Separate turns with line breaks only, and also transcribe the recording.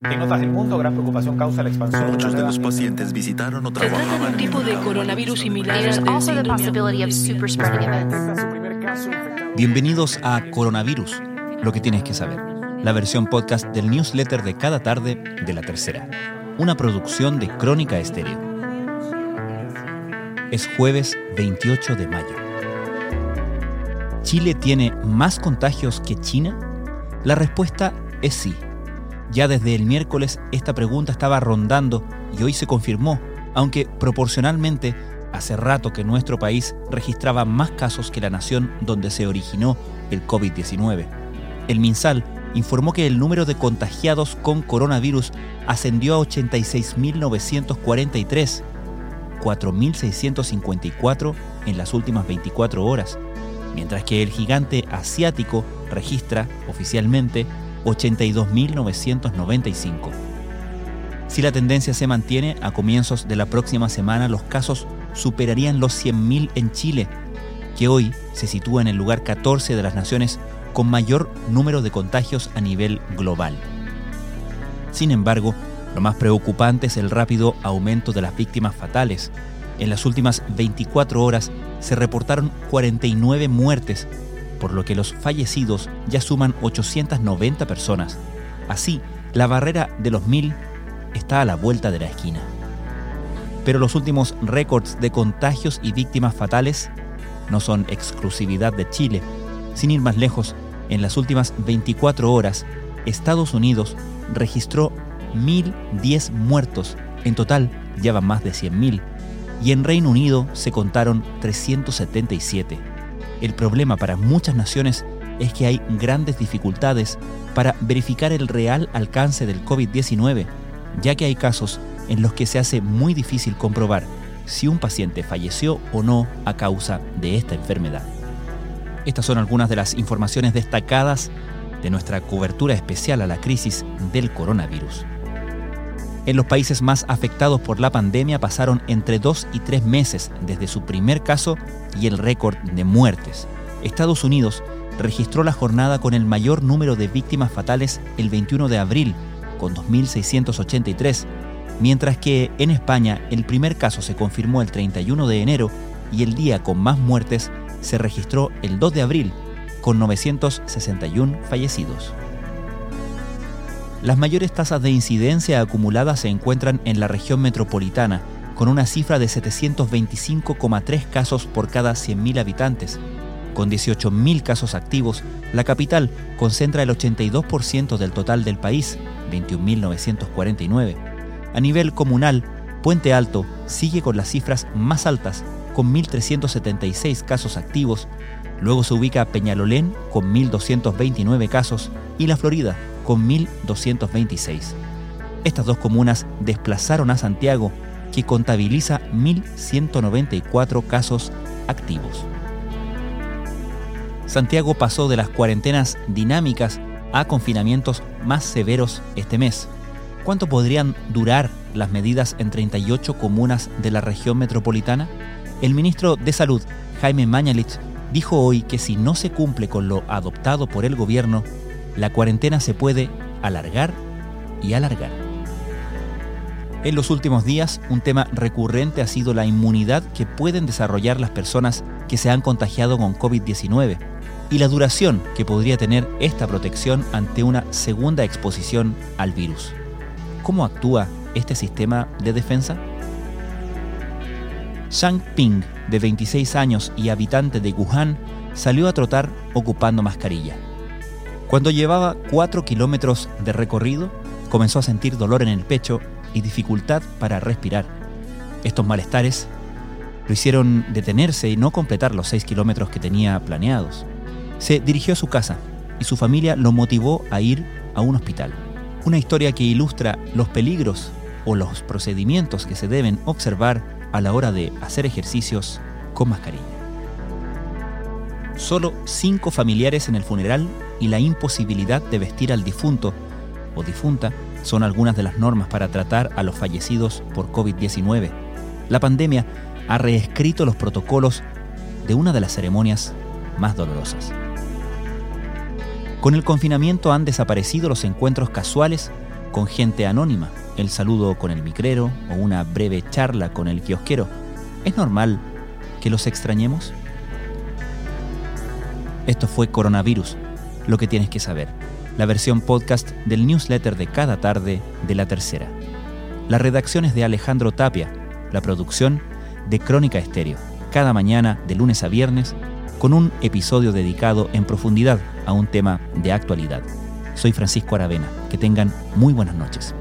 En otras del mundo, gran preocupación causa la expansión.
Muchos de los pacientes visitaron o
Se trata de
trabajaban
un tipo de coronavirus similar.
Bienvenidos a Coronavirus, lo que tienes que saber, la versión podcast del newsletter de cada tarde de la tercera, una producción de Crónica Estéreo. Es jueves 28 de mayo. ¿Chile tiene más contagios que China? La respuesta es sí. Ya desde el miércoles esta pregunta estaba rondando y hoy se confirmó, aunque proporcionalmente hace rato que nuestro país registraba más casos que la nación donde se originó el COVID-19. El MinSal informó que el número de contagiados con coronavirus ascendió a 86.943, 4.654 en las últimas 24 horas, mientras que el gigante asiático registra oficialmente 82.995. Si la tendencia se mantiene, a comienzos de la próxima semana los casos superarían los 100.000 en Chile, que hoy se sitúa en el lugar 14 de las naciones con mayor número de contagios a nivel global. Sin embargo, lo más preocupante es el rápido aumento de las víctimas fatales. En las últimas 24 horas se reportaron 49 muertes, por lo que los fallecidos ya suman 890 personas. Así, la barrera de los 1000 está a la vuelta de la esquina. Pero los últimos récords de contagios y víctimas fatales no son exclusividad de Chile. Sin ir más lejos, en las últimas 24 horas, Estados Unidos registró 1.010 muertos. En total, ya van más de 100.000. Y en Reino Unido se contaron 377. El problema para muchas naciones es que hay grandes dificultades para verificar el real alcance del COVID-19, ya que hay casos en los que se hace muy difícil comprobar si un paciente falleció o no a causa de esta enfermedad. Estas son algunas de las informaciones destacadas de nuestra cobertura especial a la crisis del coronavirus. En los países más afectados por la pandemia pasaron entre dos y tres meses desde su primer caso y el récord de muertes. Estados Unidos registró la jornada con el mayor número de víctimas fatales el 21 de abril, con 2.683, mientras que en España el primer caso se confirmó el 31 de enero y el día con más muertes se registró el 2 de abril, con 961 fallecidos. Las mayores tasas de incidencia acumuladas se encuentran en la región metropolitana, con una cifra de 725,3 casos por cada 100.000 habitantes. Con 18.000 casos activos, la capital concentra el 82% del total del país, 21.949. A nivel comunal, Puente Alto sigue con las cifras más altas, con 1.376 casos activos. Luego se ubica Peñalolén con 1.229 casos y La Florida con 1.226. Estas dos comunas desplazaron a Santiago, que contabiliza 1.194 casos activos. Santiago pasó de las cuarentenas dinámicas a confinamientos más severos este mes. ¿Cuánto podrían durar las medidas en 38 comunas de la región metropolitana? El ministro de Salud, Jaime Mañalich, dijo hoy que si no se cumple con lo adoptado por el gobierno, la cuarentena se puede alargar y alargar. En los últimos días, un tema recurrente ha sido la inmunidad que pueden desarrollar las personas que se han contagiado con COVID-19 y la duración que podría tener esta protección ante una segunda exposición al virus. ¿Cómo actúa este sistema de defensa? Shang Ping, de 26 años y habitante de Wuhan, salió a trotar ocupando mascarilla. Cuando llevaba 4 kilómetros de recorrido, comenzó a sentir dolor en el pecho y dificultad para respirar. Estos malestares lo hicieron detenerse y no completar los 6 kilómetros que tenía planeados. Se dirigió a su casa y su familia lo motivó a ir a un hospital. Una historia que ilustra los peligros o los procedimientos que se deben observar a la hora de hacer ejercicios con mascarilla. Solo cinco familiares en el funeral y la imposibilidad de vestir al difunto o difunta son algunas de las normas para tratar a los fallecidos por COVID-19. La pandemia ha reescrito los protocolos de una de las ceremonias más dolorosas. Con el confinamiento han desaparecido los encuentros casuales con gente anónima, el saludo con el micrero o una breve charla con el kiosquero. ¿Es normal que los extrañemos? Esto fue Coronavirus, lo que tienes que saber, la versión podcast del newsletter de cada tarde de la tercera. La redacción es de Alejandro Tapia, la producción de Crónica Estéreo, cada mañana de lunes a viernes, con un episodio dedicado en profundidad a un tema de actualidad. Soy Francisco Aravena, que tengan muy buenas noches.